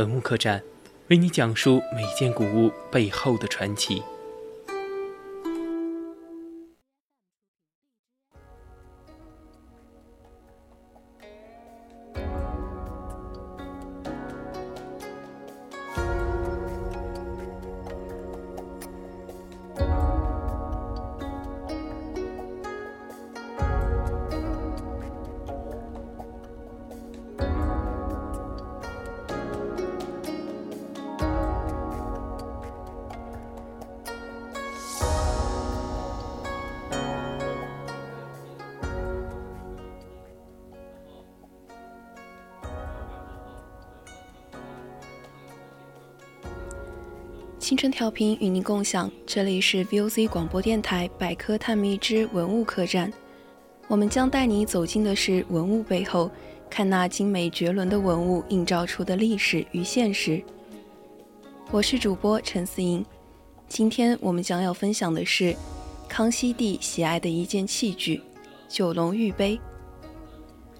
文物客栈，为你讲述每件古物背后的传奇。青春调频与您共享，这里是 VOC 广播电台百科探秘之文物客栈。我们将带你走进的是文物背后，看那精美绝伦的文物映照出的历史与现实。我是主播陈思莹，今天我们将要分享的是康熙帝喜爱的一件器具——九龙玉杯。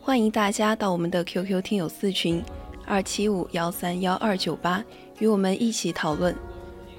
欢迎大家到我们的 QQ 听友四群二七五幺三幺二九八，与我们一起讨论。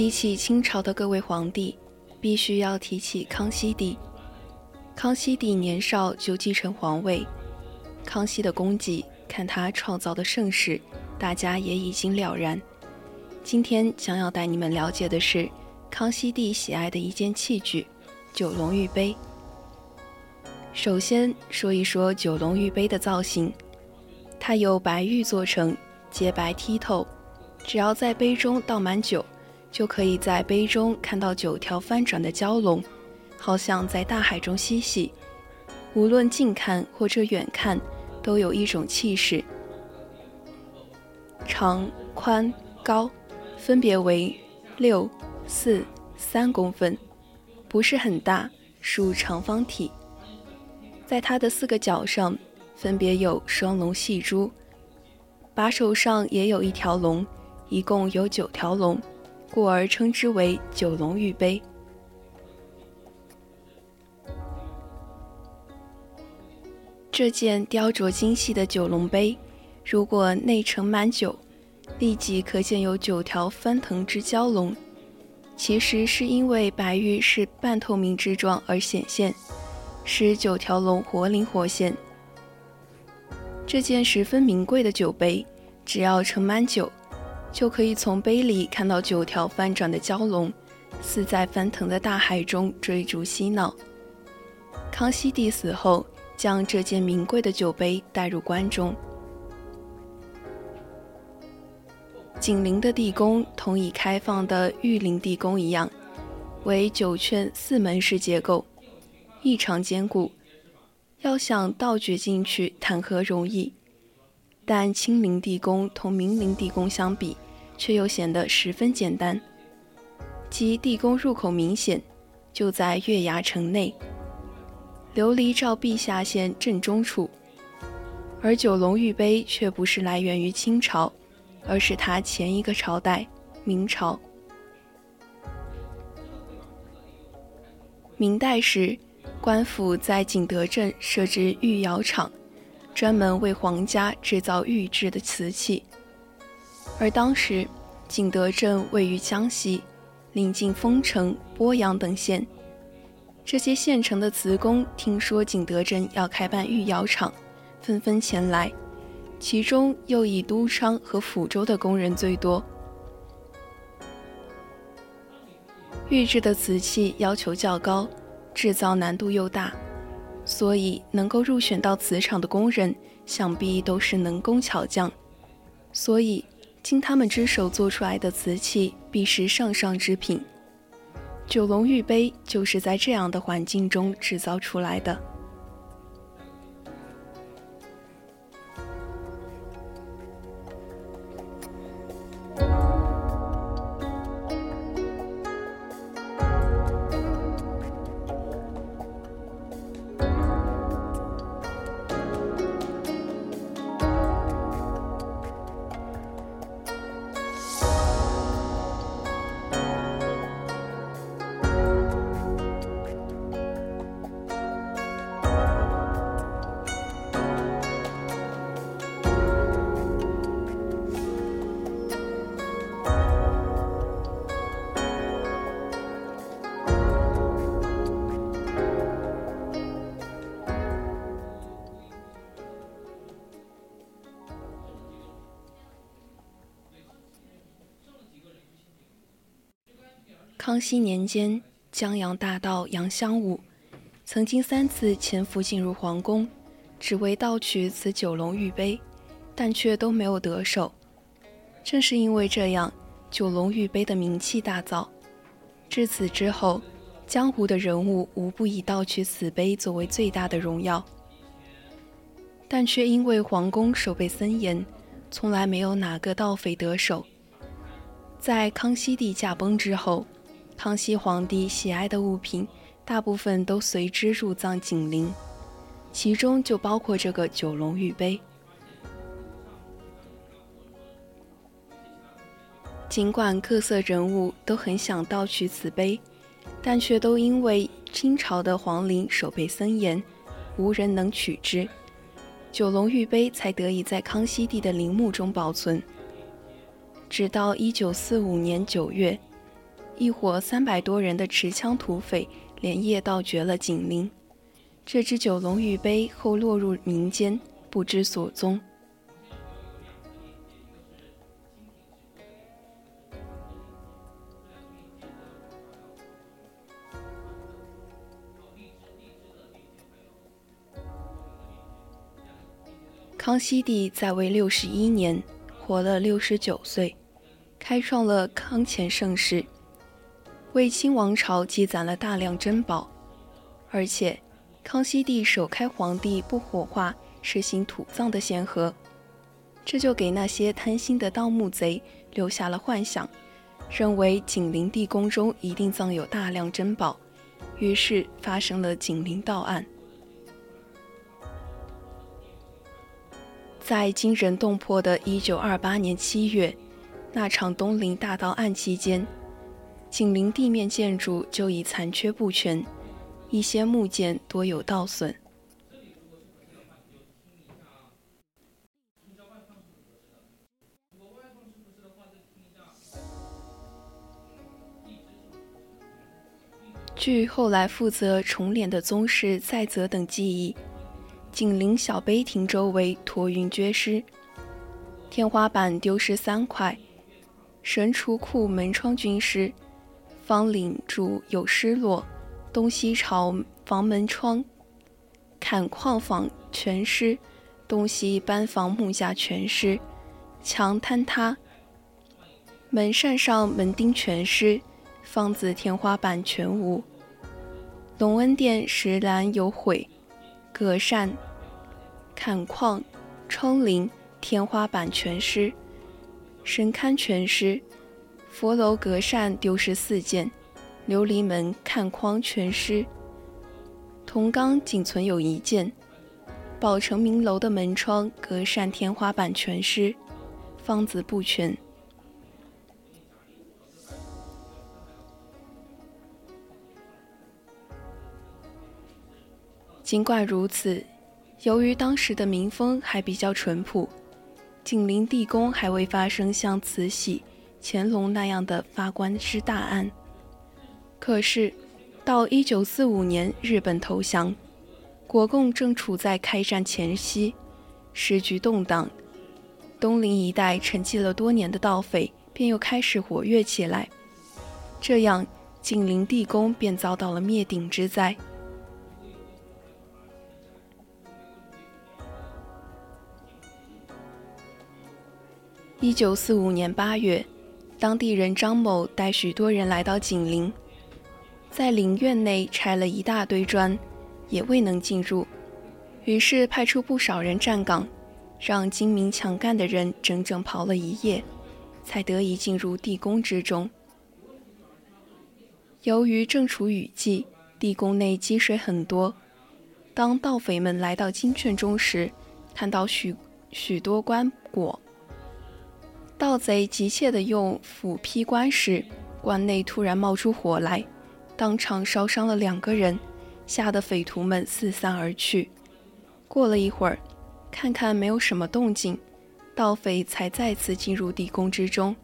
提起清朝的各位皇帝，必须要提起康熙帝。康熙帝年少就继承皇位，康熙的功绩，看他创造的盛世，大家也已经了然。今天将要带你们了解的是康熙帝喜爱的一件器具——九龙玉杯。首先说一说九龙玉杯的造型，它由白玉做成，洁白剔透，只要在杯中倒满酒。就可以在杯中看到九条翻转的蛟龙，好像在大海中嬉戏。无论近看或者远看，都有一种气势。长、宽、高分别为六、四、三公分，不是很大，属长方体。在它的四个角上，分别有双龙戏珠，把手上也有一条龙，一共有九条龙。故而称之为九龙玉杯。这件雕琢精细的九龙杯，如果内盛满酒，立即可见有九条翻腾之蛟龙。其实是因为白玉是半透明之状而显现，使九条龙活灵活现。这件十分名贵的酒杯，只要盛满酒。就可以从杯里看到九条翻转的蛟龙，似在翻腾的大海中追逐嬉闹。康熙帝死后，将这件名贵的酒杯带入关中。紧邻的地宫同已开放的玉林地宫一样，为九圈四门式结构，异常坚固。要想盗掘进去，谈何容易？但清陵地宫同明陵地宫相比，却又显得十分简单。即地宫入口明显，就在月牙城内。琉璃照陛下现正中处。而九龙玉碑却不是来源于清朝，而是它前一个朝代明朝。明代时，官府在景德镇设置御窑厂，专门为皇家制造玉制的瓷器。而当时，景德镇位于江西，临近丰城、鄱阳等县。这些县城的瓷工听说景德镇要开办御窑厂。纷纷前来，其中又以都昌和抚州的工人最多。玉制的瓷器要求较高，制造难度又大，所以能够入选到瓷厂的工人，想必都是能工巧匠。所以，经他们之手做出来的瓷器，必是上上之品。九龙玉杯就是在这样的环境中制造出来的。康熙年间，江洋大盗杨香武曾经三次潜伏进入皇宫，只为盗取此九龙玉杯，但却都没有得手。正是因为这样，九龙玉杯的名气大噪。至此之后，江湖的人物无不以盗取此杯作为最大的荣耀。但却因为皇宫守备森严，从来没有哪个盗匪得手。在康熙帝驾崩之后。康熙皇帝喜爱的物品，大部分都随之入葬景陵，其中就包括这个九龙玉杯。尽管各色人物都很想盗取此杯，但却都因为清朝的皇陵守备森严，无人能取之，九龙玉杯才得以在康熙帝的陵墓中保存。直到一九四五年九月。一伙三百多人的持枪土匪连夜盗掘了景陵，这只九龙玉杯后落入民间，不知所踪。康熙帝在位六十一年，活了六十九岁，开创了康乾盛世。为清王朝积攒了大量珍宝，而且康熙帝首开皇帝不火化、实行土葬的先河，这就给那些贪心的盗墓贼留下了幻想，认为景陵地宫中一定葬有大量珍宝，于是发生了景陵盗案。在惊人动魄的一九二八年七月，那场东陵大盗案期间。紧邻地面建筑就已残缺不全，一些木件多有倒损。据后来负责重殓的宗室在泽等记忆，紧邻小碑亭周围驼云缺失，天花板丢失三块，神厨库门窗均失。方领柱有失落，东西朝房门窗、坎框房全失，东西班房木架全失，墙坍塌，门扇上门钉全失，方子天花板全无。隆恩殿石栏有毁，隔扇、坎框、窗棂、天花板全失，神龛全失。佛楼隔扇丢失四件，琉璃门看框全失，铜缸仅存有一件。宝成明楼的门窗、隔扇、天花板全失，方子不全。尽管如此，由于当时的民风还比较淳朴，紧邻地宫还未发生像慈禧、乾隆那样的发官之大案。可是，到一九四五年日本投降，国共正处在开战前夕，时局动荡，东陵一带沉寂了多年的盗匪便又开始活跃起来，这样紧邻地宫便遭到了灭顶之灾。一九四五年八月，当地人张某带许多人来到景陵，在陵院内拆了一大堆砖，也未能进入，于是派出不少人站岗，让精明强干的人整整刨了一夜，才得以进入地宫之中。由于正处雨季，地宫内积水很多，当盗匪们来到金券中时，看到许许多棺椁。盗贼急切地用斧劈棺时，棺内突然冒出火来，当场烧伤了两个人，吓得匪徒们四散而去。过了一会儿，看看没有什么动静，盗匪才再次进入地宫之中。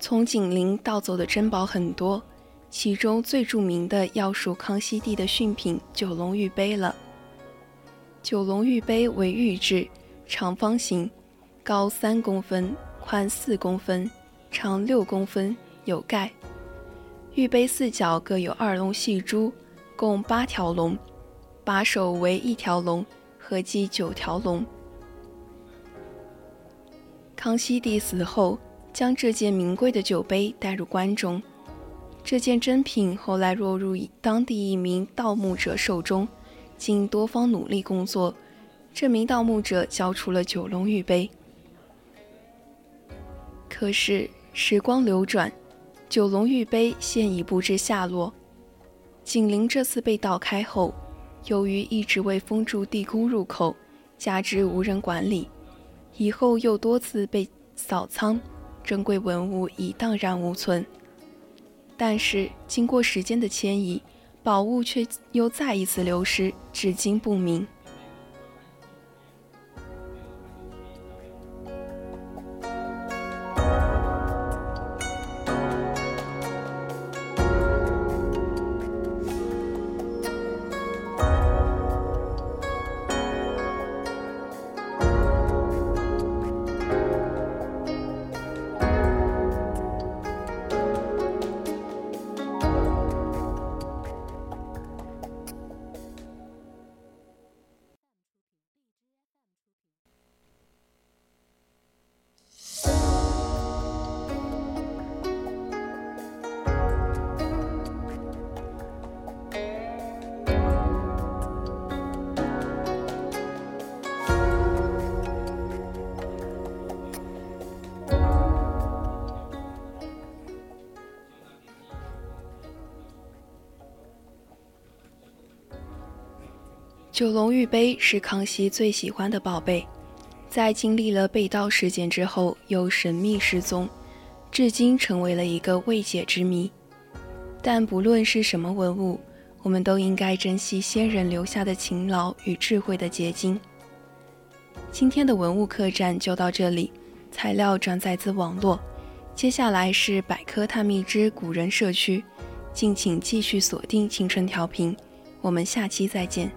从景陵盗走的珍宝很多，其中最著名的要数康熙帝的殉品九龙玉杯了。九龙玉杯为玉制，长方形，高三公分，宽四公分，长六公分，有盖。玉杯四角各有二龙戏珠，共八条龙，把手为一条龙，合计九条龙。康熙帝死后，将这件名贵的酒杯带入棺中。这件珍品后来落入当地一名盗墓者手中。经多方努力工作，这名盗墓者交出了九龙玉杯。可是时光流转，九龙玉杯现已不知下落。景陵这次被盗开后，由于一直未封住地宫入口，加之无人管理，以后又多次被扫仓，珍贵文物已荡然无存。但是经过时间的迁移。宝物却又再一次流失，至今不明。九龙玉杯是康熙最喜欢的宝贝，在经历了被盗事件之后，又神秘失踪，至今成为了一个未解之谜。但不论是什么文物，我们都应该珍惜先人留下的勤劳与智慧的结晶。今天的文物客栈就到这里，材料转载自网络。接下来是百科探秘之古人社区，敬请继续锁定青春调频，我们下期再见。